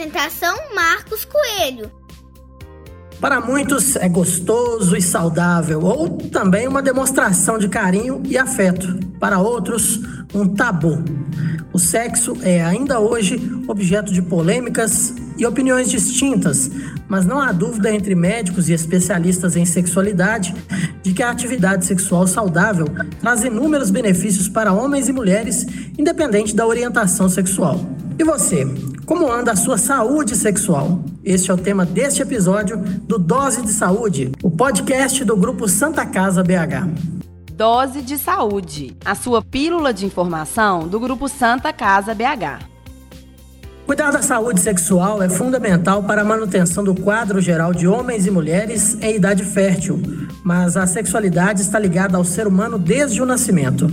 Apresentação Marcos Coelho. Para muitos é gostoso e saudável, ou também uma demonstração de carinho e afeto. Para outros, um tabu. O sexo é ainda hoje objeto de polêmicas e opiniões distintas, mas não há dúvida entre médicos e especialistas em sexualidade de que a atividade sexual saudável traz inúmeros benefícios para homens e mulheres, independente da orientação sexual. E você, como anda a sua saúde sexual? Este é o tema deste episódio do Dose de Saúde, o podcast do grupo Santa Casa BH. Dose de Saúde, a sua pílula de informação do grupo Santa Casa BH. Cuidar da saúde sexual é fundamental para a manutenção do quadro geral de homens e mulheres em idade fértil, mas a sexualidade está ligada ao ser humano desde o nascimento.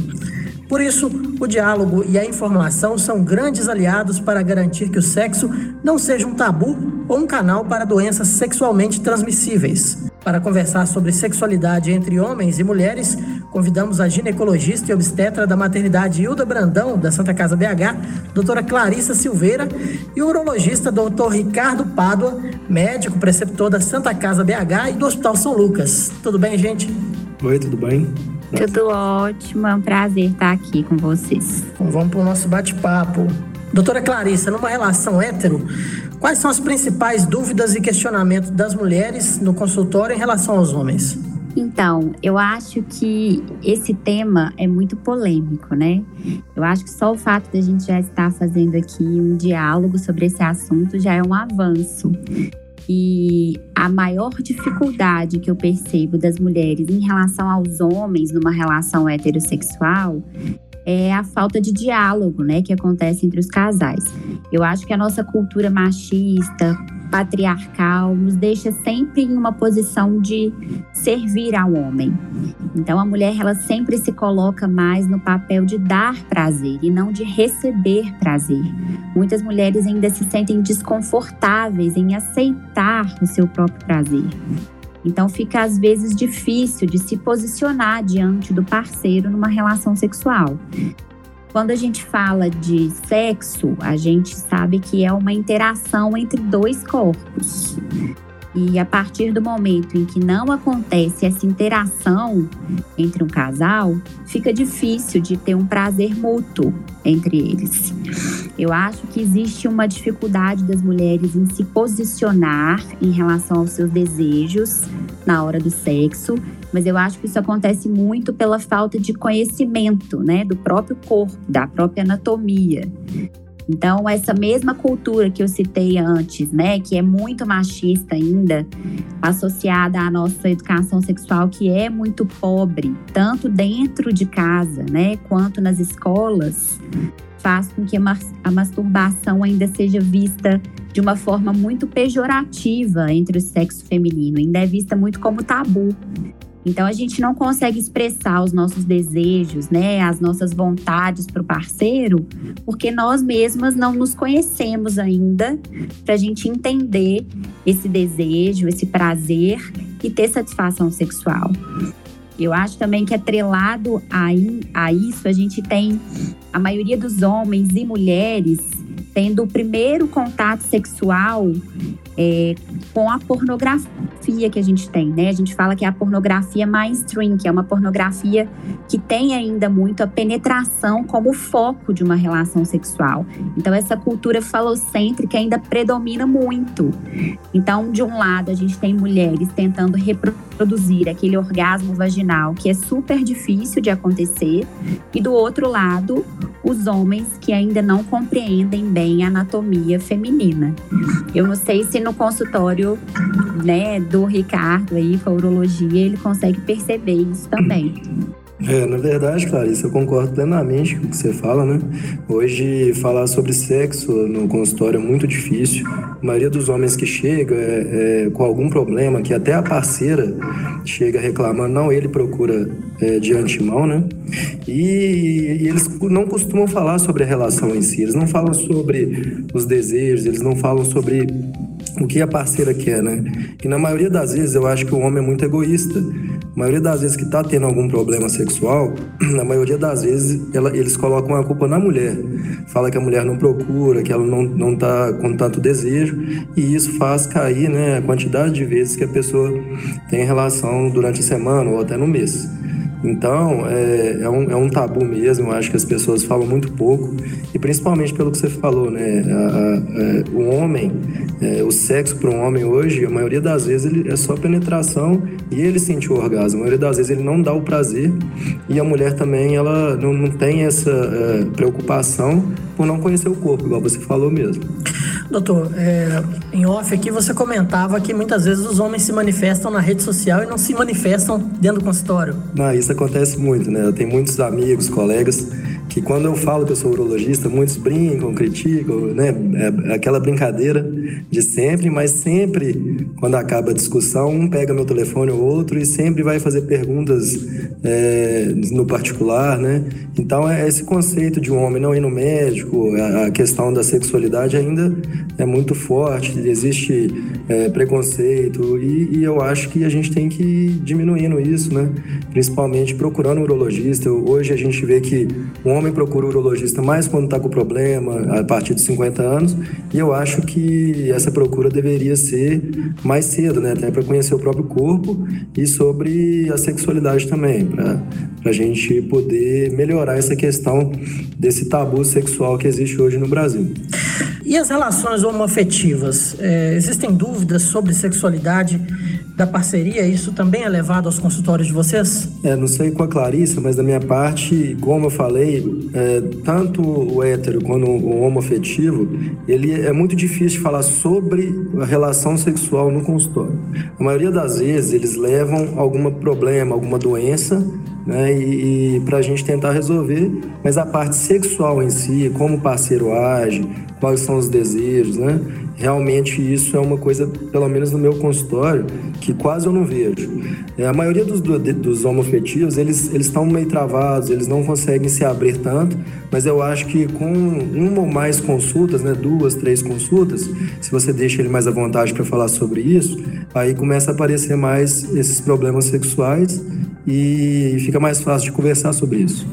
Por isso, o diálogo e a informação são grandes aliados para garantir que o sexo não seja um tabu ou um canal para doenças sexualmente transmissíveis. Para conversar sobre sexualidade entre homens e mulheres, convidamos a ginecologista e obstetra da maternidade Hilda Brandão, da Santa Casa BH, doutora Clarissa Silveira, e o urologista doutor Ricardo Pádua, médico preceptor da Santa Casa BH e do Hospital São Lucas. Tudo bem, gente? Oi, tudo bem? Tudo ótimo, é um prazer estar aqui com vocês. Então vamos para o nosso bate-papo. Doutora Clarissa, numa relação hétero, quais são as principais dúvidas e questionamentos das mulheres no consultório em relação aos homens? Então, eu acho que esse tema é muito polêmico, né? Eu acho que só o fato de a gente já estar fazendo aqui um diálogo sobre esse assunto já é um avanço. E a maior dificuldade que eu percebo das mulheres em relação aos homens numa relação heterossexual é a falta de diálogo, né, que acontece entre os casais. Eu acho que a nossa cultura machista, patriarcal, nos deixa sempre em uma posição de servir ao homem. Então a mulher ela sempre se coloca mais no papel de dar prazer e não de receber prazer. Muitas mulheres ainda se sentem desconfortáveis em aceitar o seu próprio prazer. Então fica às vezes difícil de se posicionar diante do parceiro numa relação sexual. Quando a gente fala de sexo, a gente sabe que é uma interação entre dois corpos. E a partir do momento em que não acontece essa interação entre um casal, fica difícil de ter um prazer mútuo entre eles. Eu acho que existe uma dificuldade das mulheres em se posicionar em relação aos seus desejos na hora do sexo, mas eu acho que isso acontece muito pela falta de conhecimento, né, do próprio corpo, da própria anatomia. Então, essa mesma cultura que eu citei antes, né, que é muito machista ainda, associada à nossa educação sexual, que é muito pobre, tanto dentro de casa, né, quanto nas escolas, faz com que a masturbação ainda seja vista de uma forma muito pejorativa entre o sexo feminino, ainda é vista muito como tabu. Então a gente não consegue expressar os nossos desejos, né, as nossas vontades para o parceiro, porque nós mesmas não nos conhecemos ainda para a gente entender esse desejo, esse prazer e ter satisfação sexual. Eu acho também que atrelado a, a isso, a gente tem a maioria dos homens e mulheres tendo o primeiro contato sexual é, com a pornografia que a gente tem, né? A gente fala que é a pornografia mainstream, que é uma pornografia que tem ainda muito a penetração como foco de uma relação sexual. Então, essa cultura falocêntrica ainda predomina muito. Então, de um lado, a gente tem mulheres tentando reproduzir aquele orgasmo vaginal, que é super difícil de acontecer, e do outro lado, os homens que ainda não compreendem bem a anatomia feminina. Eu não sei se no consultório né, do Ricardo aí, com a urologia, ele consegue perceber isso também. É, na verdade, Clarice, eu concordo plenamente com o que você fala, né? Hoje, falar sobre sexo no consultório é muito difícil. A maioria dos homens que chega é, é, com algum problema, que até a parceira chega reclamando, não, ele procura é, de antemão, né? E, e, eles não costumam falar sobre a relação em si, eles não falam sobre os desejos, eles não falam sobre o que a parceira quer, né? E na maioria das vezes eu acho que o homem é muito egoísta. A maioria das vezes que está tendo algum problema sexual, na maioria das vezes ela, eles colocam a culpa na mulher. Fala que a mulher não procura, que ela não, não tá com tanto desejo, e isso faz cair né, a quantidade de vezes que a pessoa tem relação durante a semana ou até no mês. Então, é, é, um, é um tabu mesmo, eu acho que as pessoas falam muito pouco, e principalmente pelo que você falou, né? A, a, é, o homem, é, o sexo para um homem hoje, a maioria das vezes ele é só penetração e ele sente o orgasmo. A maioria das vezes ele não dá o prazer, e a mulher também, ela não, não tem essa é, preocupação por não conhecer o corpo, igual você falou mesmo. Doutor, é, em off aqui você comentava que muitas vezes os homens se manifestam na rede social e não se manifestam dentro do consultório. Não, isso acontece muito, né? Eu tenho muitos amigos, colegas que quando eu falo que eu sou urologista, muitos brincam, criticam, né? É aquela brincadeira de sempre, mas sempre, quando acaba a discussão, um pega meu telefone ou outro e sempre vai fazer perguntas é, no particular, né? Então, é esse conceito de um homem não ir no médico, a, questão da sexualidade ainda é muito forte, existe é, preconceito e, e, eu acho que a gente tem que ir diminuindo isso, né? Principalmente procurando um urologista. Hoje a gente vê que o homem procura o urologista mais quando está com problema, a partir de 50 anos, e eu acho que essa procura deveria ser mais cedo, né? Até para conhecer o próprio corpo e sobre a sexualidade também, para a gente poder melhorar essa questão desse tabu sexual que existe hoje no Brasil. E as relações homoafetivas? É, existem dúvidas sobre sexualidade da parceria? Isso também é levado aos consultórios de vocês? É, não sei com a Clarissa, mas da minha parte, como eu falei, é, tanto o hétero quanto o homoafetivo, ele é muito difícil falar sobre a relação sexual no consultório. A maioria das vezes eles levam algum problema, alguma doença né? E, e para a gente tentar resolver, mas a parte sexual em si, como o parceiro age, quais são os desejos, né? Realmente isso é uma coisa, pelo menos no meu consultório, que quase eu não vejo. É, a maioria dos, dos homofetivos, eles estão meio travados, eles não conseguem se abrir tanto, mas eu acho que com uma ou mais consultas, né, duas, três consultas, se você deixa ele mais à vontade para falar sobre isso, aí começa a aparecer mais esses problemas sexuais e fica mais fácil de conversar sobre isso.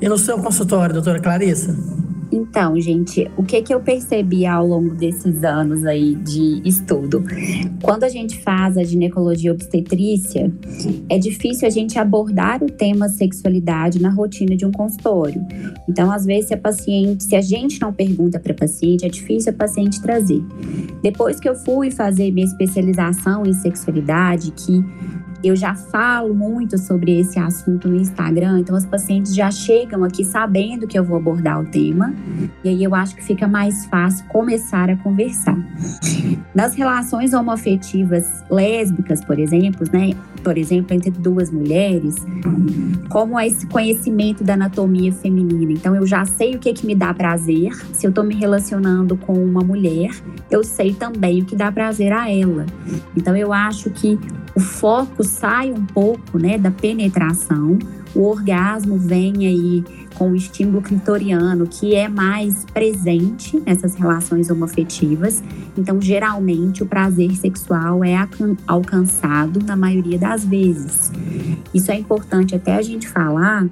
E no seu consultório, doutora Clarissa? Então, gente, o que que eu percebi ao longo desses anos aí de estudo? Quando a gente faz a ginecologia obstetrícia, é difícil a gente abordar o tema sexualidade na rotina de um consultório. Então, às vezes, se a paciente, se a gente não pergunta para a paciente, é difícil a paciente trazer. Depois que eu fui fazer minha especialização em sexualidade, que eu já falo muito sobre esse assunto no Instagram, então os pacientes já chegam aqui sabendo que eu vou abordar o tema, e aí eu acho que fica mais fácil começar a conversar. Nas relações homoafetivas lésbicas, por exemplo, né, por exemplo, entre duas mulheres, como é esse conhecimento da anatomia feminina. Então eu já sei o que que me dá prazer, se eu estou me relacionando com uma mulher, eu sei também o que dá prazer a ela. Então eu acho que o foco sai um pouco né, da penetração, o orgasmo vem aí com o estímulo clitoriano, que é mais presente nessas relações homoafetivas. Então, geralmente, o prazer sexual é alcançado na maioria das vezes. Isso é importante até a gente falar,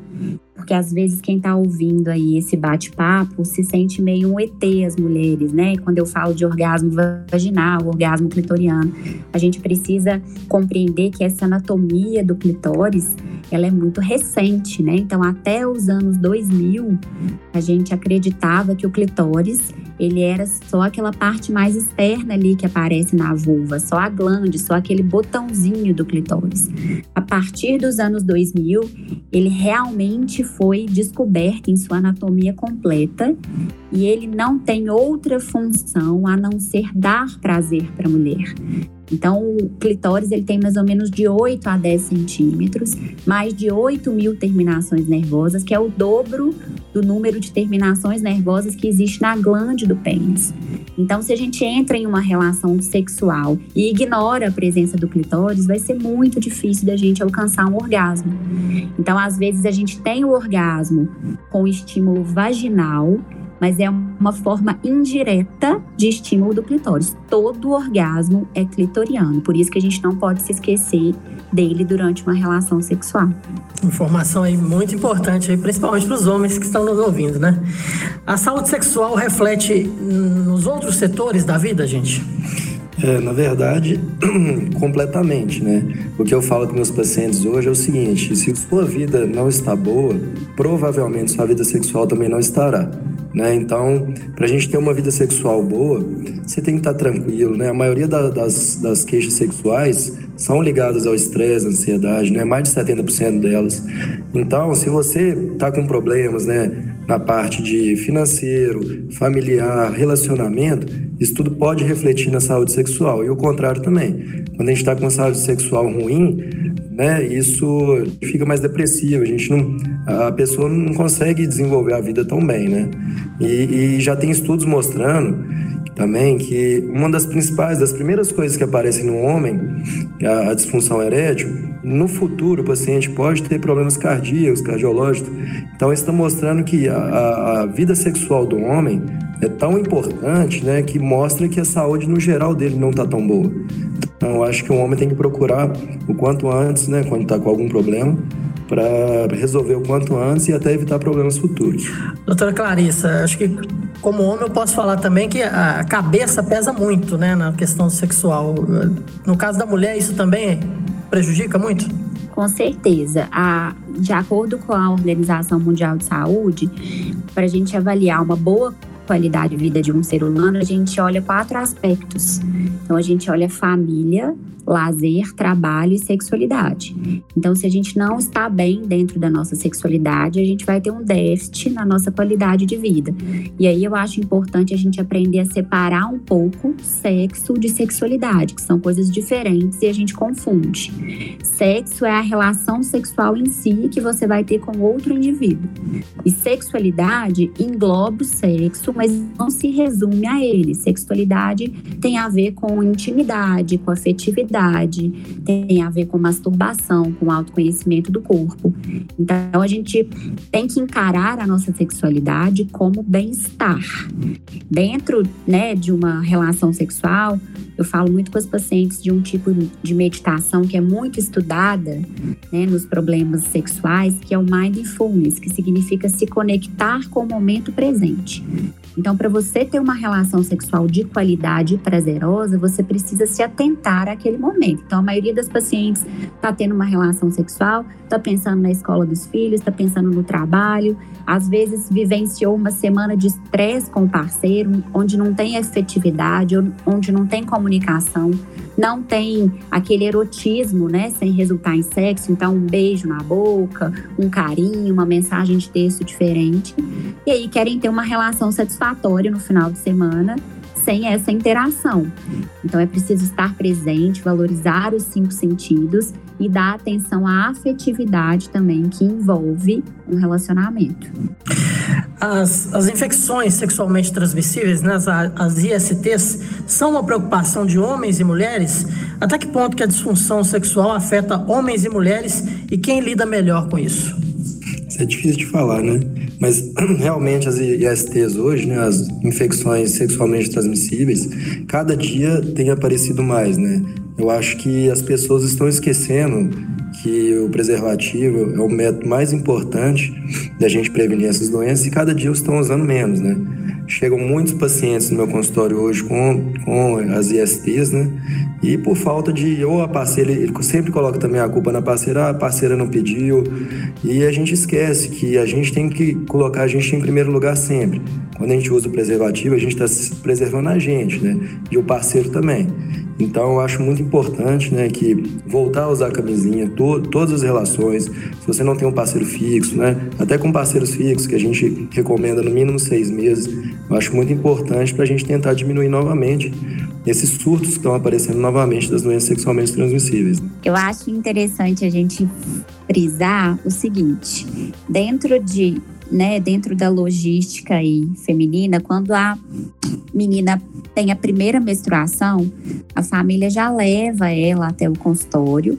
porque às vezes quem está ouvindo aí esse bate-papo se sente meio um ET as mulheres, né? Quando eu falo de orgasmo vaginal, orgasmo clitoriano, a gente precisa compreender que essa anatomia do clitóris, ela é muito recente, né? Então, até os anos 2000, a gente acreditava que o clitóris ele era só aquela parte mais externa ali que aparece na vulva, só a glande, só aquele botãozinho do clitóris. A partir dos anos 2000, ele realmente foi descoberto em sua anatomia completa e ele não tem outra função a não ser dar prazer para a mulher. Então, o clitóris ele tem mais ou menos de 8 a 10 centímetros, mais de 8 mil terminações nervosas, que é o dobro do número de terminações nervosas que existe na glande do pênis. Então, se a gente entra em uma relação sexual e ignora a presença do clitóris, vai ser muito difícil da gente alcançar um orgasmo. Então, às vezes, a gente tem o orgasmo com estímulo vaginal mas é uma forma indireta de estímulo do clitóris. Todo orgasmo é clitoriano, por isso que a gente não pode se esquecer dele durante uma relação sexual. Informação aí muito importante, aí, principalmente para os homens que estão nos ouvindo, né? A saúde sexual reflete nos outros setores da vida, gente? É, na verdade, completamente, né? O que eu falo com meus pacientes hoje é o seguinte: se sua vida não está boa, provavelmente sua vida sexual também não estará. Né? Então, para a gente ter uma vida sexual boa, você tem que estar tranquilo, né? A maioria da, das, das queixas sexuais são ligadas ao estresse, ansiedade, né? Mais de 70% delas. Então, se você está com problemas, né? Na parte de financeiro, familiar, relacionamento, isso tudo pode refletir na saúde sexual. E o contrário também. Quando a gente está com saúde sexual ruim, né? Isso fica mais depressivo. A gente não, a pessoa não consegue desenvolver a vida tão bem, né? E, e já tem estudos mostrando também que uma das principais, das primeiras coisas que aparecem no homem, a, a disfunção erétil, no futuro o paciente pode ter problemas cardíacos, cardiológicos. Então, isso está mostrando que a, a vida sexual do homem é tão importante, né, que mostra que a saúde no geral dele não está tão boa. Então, eu acho que o homem tem que procurar o quanto antes, né, quando está com algum problema, para resolver o quanto antes e até evitar problemas futuros. Doutora Clarissa, acho que como homem eu posso falar também que a cabeça pesa muito, né, na questão sexual. No caso da mulher, isso também prejudica muito? Com certeza. A, de acordo com a Organização Mundial de Saúde, para a gente avaliar uma boa qualidade de vida de um ser humano, a gente olha quatro aspectos. Então, a gente olha família, lazer, trabalho e sexualidade. Então, se a gente não está bem dentro da nossa sexualidade, a gente vai ter um déficit na nossa qualidade de vida. E aí eu acho importante a gente aprender a separar um pouco sexo de sexualidade, que são coisas diferentes e a gente confunde. Sexo é a relação sexual em si que você vai ter com outro indivíduo. E sexualidade engloba o sexo, mas não se resume a ele. Sexualidade tem a ver com intimidade, com afetividade tem a ver com masturbação, com autoconhecimento do corpo. Então a gente tem que encarar a nossa sexualidade como bem-estar. Dentro, né, de uma relação sexual, eu falo muito com os pacientes de um tipo de meditação que é muito estudada né, nos problemas sexuais, que é o mindfulness, que significa se conectar com o momento presente. Então, para você ter uma relação sexual de qualidade e prazerosa, você precisa se atentar àquele momento. Então, a maioria das pacientes está tendo uma relação sexual, está pensando na escola dos filhos, está pensando no trabalho, às vezes vivenciou uma semana de estresse com o parceiro, onde não tem efetividade, onde não tem comunicação, não tem aquele erotismo, né, sem resultar em sexo, então um beijo na boca, um carinho, uma mensagem de texto diferente. E aí querem ter uma relação satisfatória no final de semana sem essa interação. Então é preciso estar presente, valorizar os cinco sentidos e dar atenção à afetividade também que envolve um relacionamento. As, as infecções sexualmente transmissíveis, né, as, as ISTs, são uma preocupação de homens e mulheres? Até que ponto que a disfunção sexual afeta homens e mulheres e quem lida melhor com isso? Isso é difícil de falar, né? Mas realmente as ISTs hoje, né, as infecções sexualmente transmissíveis, cada dia tem aparecido mais, né? Eu acho que as pessoas estão esquecendo que o preservativo é o método mais importante da gente prevenir essas doenças e cada dia estão usando menos, né? Chegam muitos pacientes no meu consultório hoje com, com as ISTs, né? E por falta de, ou a parceira, ele sempre coloca também a culpa na parceira, a parceira não pediu. E a gente esquece que a gente tem que colocar a gente em primeiro lugar sempre. Quando a gente usa o preservativo, a gente está preservando a gente, né? E o parceiro também. Então, eu acho muito importante, né, que voltar a usar a camisinha, to todas as relações, se você não tem um parceiro fixo, né, até com parceiros fixos, que a gente recomenda no mínimo seis meses, eu acho muito importante para a gente tentar diminuir novamente esses surtos que estão aparecendo novamente das doenças sexualmente transmissíveis. Eu acho interessante a gente frisar o seguinte: dentro de né, dentro da logística aí feminina, quando a menina tem a primeira menstruação, a família já leva ela até o consultório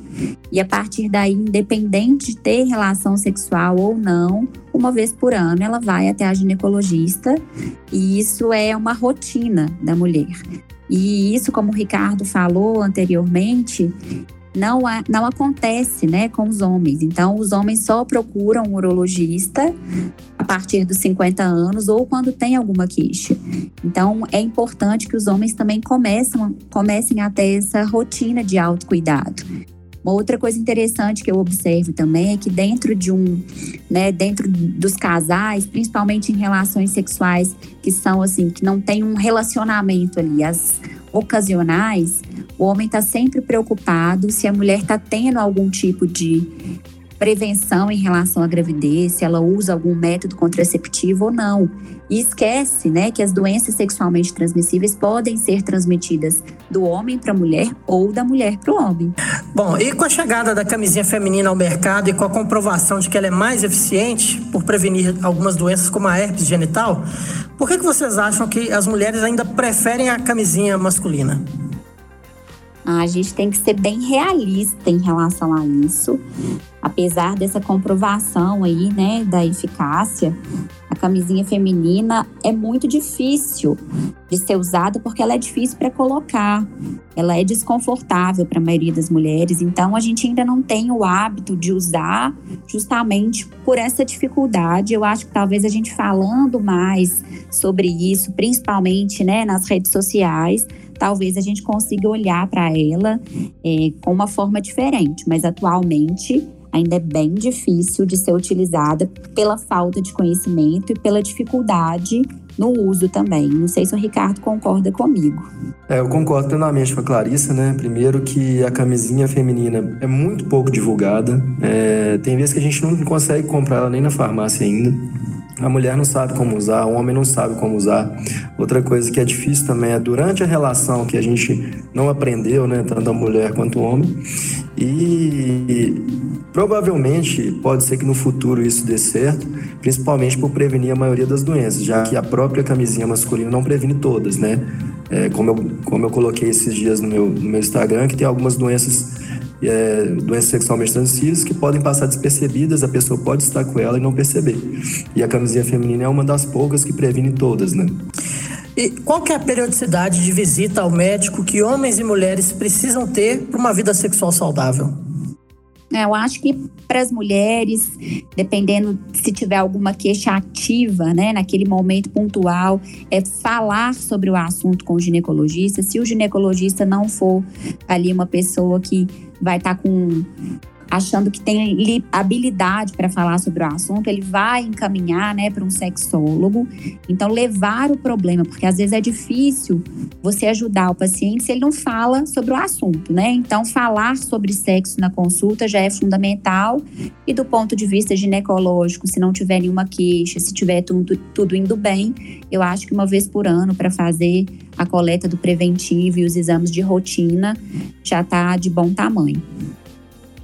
e a partir daí, independente de ter relação sexual ou não, uma vez por ano ela vai até a ginecologista e isso é uma rotina da mulher. E isso, como o Ricardo falou anteriormente, não, não acontece né, com os homens. Então, os homens só procuram um urologista a partir dos 50 anos ou quando tem alguma queixa. Então, é importante que os homens também comecem, comecem a ter essa rotina de autocuidado. Uma outra coisa interessante que eu observo também é que dentro de um, né, dentro dos casais, principalmente em relações sexuais que são assim, que não tem um relacionamento ali, as ocasionais, o homem está sempre preocupado se a mulher está tendo algum tipo de prevenção em relação à gravidez, se ela usa algum método contraceptivo ou não. E esquece, né, que as doenças sexualmente transmissíveis podem ser transmitidas do homem para a mulher ou da mulher para o homem. Bom, e com a chegada da camisinha feminina ao mercado e com a comprovação de que ela é mais eficiente por prevenir algumas doenças como a herpes genital, por que, que vocês acham que as mulheres ainda preferem a camisinha masculina? A gente tem que ser bem realista em relação a isso. Apesar dessa comprovação aí, né, da eficácia, a camisinha feminina é muito difícil de ser usada porque ela é difícil para colocar. Ela é desconfortável para a maioria das mulheres, então a gente ainda não tem o hábito de usar justamente por essa dificuldade. Eu acho que talvez a gente falando mais sobre isso, principalmente, né, nas redes sociais, talvez a gente consiga olhar para ela é, com uma forma diferente, mas atualmente ainda é bem difícil de ser utilizada pela falta de conhecimento e pela dificuldade no uso também. Não sei se o Ricardo concorda comigo. É, eu concordo plenamente com a Clarissa, né? Primeiro que a camisinha feminina é muito pouco divulgada. É, tem vezes que a gente não consegue comprar ela nem na farmácia ainda. A mulher não sabe como usar, o homem não sabe como usar. Outra coisa que é difícil também é durante a relação que a gente não aprendeu, né, tanto a mulher quanto o homem. E provavelmente pode ser que no futuro isso dê certo, principalmente por prevenir a maioria das doenças, já que a própria camisinha masculina não previne todas, né? É, como, eu, como eu coloquei esses dias no meu, no meu Instagram, que tem algumas doenças é, doenças sexualmente transmissíveis que podem passar despercebidas, a pessoa pode estar com ela e não perceber. E a camisinha feminina é uma das poucas que previne todas, né? E qual que é a periodicidade de visita ao médico que homens e mulheres precisam ter para uma vida sexual saudável? É, eu acho que para as mulheres, dependendo se tiver alguma queixa ativa, né, naquele momento pontual, é falar sobre o assunto com o ginecologista. Se o ginecologista não for ali uma pessoa que vai estar tá com achando que tem habilidade para falar sobre o assunto, ele vai encaminhar, né, para um sexólogo. Então levar o problema, porque às vezes é difícil você ajudar o paciente se ele não fala sobre o assunto, né? Então falar sobre sexo na consulta já é fundamental e do ponto de vista ginecológico, se não tiver nenhuma queixa, se tiver tudo, tudo indo bem, eu acho que uma vez por ano para fazer a coleta do preventivo e os exames de rotina já está de bom tamanho.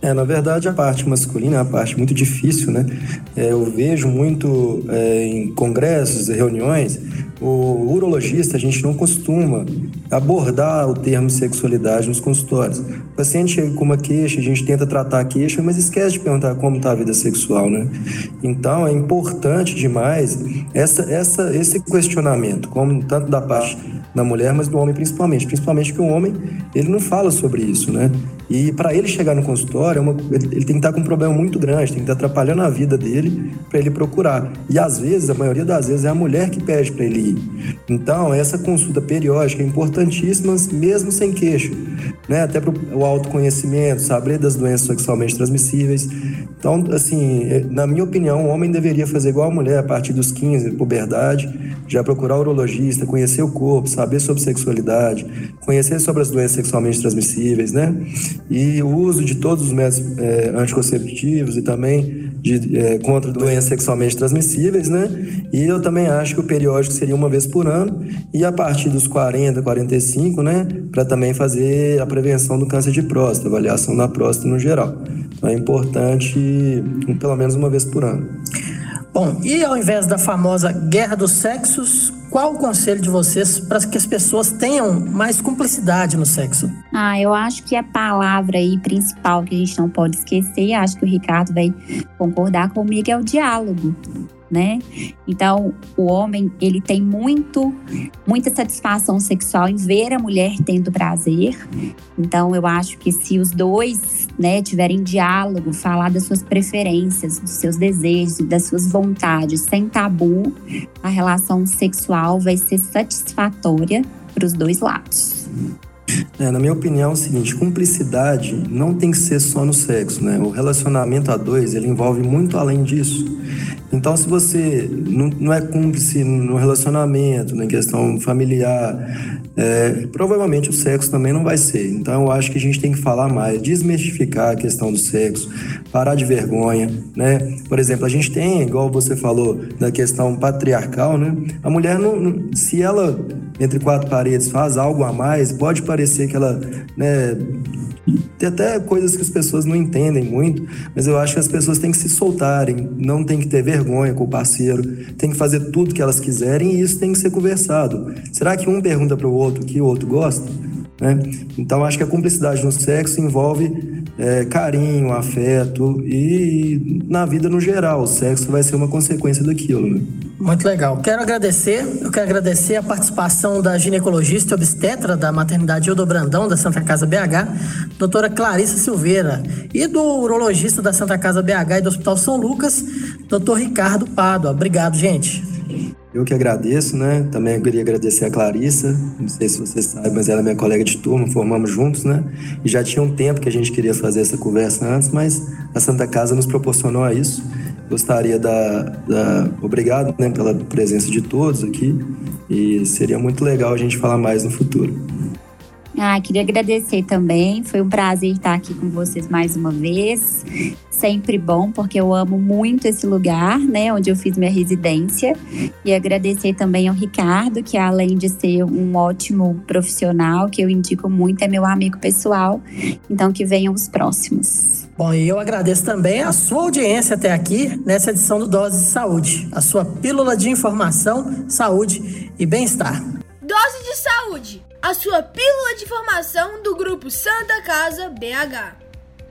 É, na verdade, a parte masculina é uma parte muito difícil, né? É, eu vejo muito é, em congressos e reuniões, o urologista, a gente não costuma abordar o termo sexualidade nos consultórios. O paciente chega com uma queixa, a gente tenta tratar a queixa, mas esquece de perguntar como está a vida sexual, né? Então, é importante demais essa, essa, esse questionamento, como tanto da parte da mulher, mas do homem principalmente. Principalmente que o homem, ele não fala sobre isso, né? E para ele chegar no consultório, é uma, ele, ele, tem que estar com um problema muito grande, tem que estar atrapalhando a vida dele para ele procurar. E às vezes, a maioria das vezes, é a mulher que pede para ele ir. Então, essa consulta periódica é importantíssima, mesmo sem queixo, né? Até para o autoconhecimento, saber das doenças sexualmente transmissíveis. Então, assim, é, na minha opinião, o homem deveria fazer igual a mulher a partir dos 15, puberdade, já procurar urologista, conhecer o corpo, saber sobre sexualidade, conhecer sobre as doenças sexualmente transmissíveis, né? E o uso de todos os métodos é, anticonceptivos e também de, é, contra doenças sexualmente transmissíveis, né? E eu também acho que o periódico seria uma vez por ano e a partir dos 40, 45, né? Para também fazer a prevenção do câncer de próstata, avaliação da próstata no geral. É importante pelo menos uma vez por ano. Bom, e ao invés da famosa guerra dos sexos, qual o conselho de vocês para que as pessoas tenham mais cumplicidade no sexo? Ah, eu acho que a palavra aí principal que a gente não pode esquecer, acho que o Ricardo vai concordar comigo, é o diálogo né? Então, o homem, ele tem muito muita satisfação sexual em ver a mulher tendo prazer. Então, eu acho que se os dois, né, tiverem diálogo, falar das suas preferências, dos seus desejos, das suas vontades, sem tabu, a relação sexual vai ser satisfatória para os dois lados. É, na minha opinião, é o seguinte: cumplicidade não tem que ser só no sexo, né? O relacionamento a dois ele envolve muito além disso. Então, se você não, não é cúmplice no relacionamento, na questão familiar, é, provavelmente o sexo também não vai ser. Então, eu acho que a gente tem que falar mais, desmistificar a questão do sexo, parar de vergonha, né? Por exemplo, a gente tem, igual você falou, da questão patriarcal, né? A mulher, não, se ela entre quatro paredes faz algo a mais, pode parecer que ela, né, tem até coisas que as pessoas não entendem muito, mas eu acho que as pessoas têm que se soltarem, não tem que ter vergonha com o parceiro, tem que fazer tudo que elas quiserem e isso tem que ser conversado. Será que um pergunta para o outro que o outro gosta? Né? Então, acho que a cumplicidade no sexo envolve é, carinho, afeto e na vida no geral. O sexo vai ser uma consequência daquilo. Né? Muito legal. Quero agradecer, eu quero agradecer a participação da ginecologista obstetra da maternidade Ildo Brandão, da Santa Casa BH, doutora Clarissa Silveira, e do urologista da Santa Casa BH e do Hospital São Lucas, doutor Ricardo Pádua. Obrigado, gente. Eu que agradeço, né? Também queria agradecer a Clarissa. Não sei se vocês sabem, mas ela é minha colega de turma, formamos juntos, né? E já tinha um tempo que a gente queria fazer essa conversa antes, mas a Santa Casa nos proporcionou a isso. Gostaria da, da obrigado, né, pela presença de todos aqui e seria muito legal a gente falar mais no futuro. Ah, queria agradecer também. Foi um prazer estar aqui com vocês mais uma vez. Sempre bom, porque eu amo muito esse lugar, né, onde eu fiz minha residência. E agradecer também ao Ricardo, que além de ser um ótimo profissional, que eu indico muito, é meu amigo pessoal. Então, que venham os próximos. Bom, e eu agradeço também a sua audiência até aqui nessa edição do Dose de Saúde, a sua pílula de informação, saúde e bem-estar. Dose de Saúde a sua pílula de informação do grupo Santa Casa BH.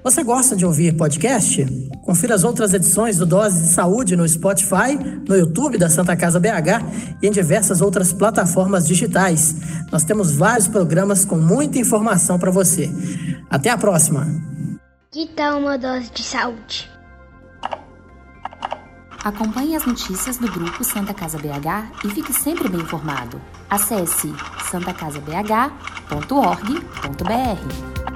Você gosta de ouvir podcast? Confira as outras edições do Dose de Saúde no Spotify, no YouTube da Santa Casa BH e em diversas outras plataformas digitais. Nós temos vários programas com muita informação para você. Até a próxima! Que tal uma dose de saúde? Acompanhe as notícias do grupo Santa Casa BH e fique sempre bem informado. Acesse santacasabh.org.br.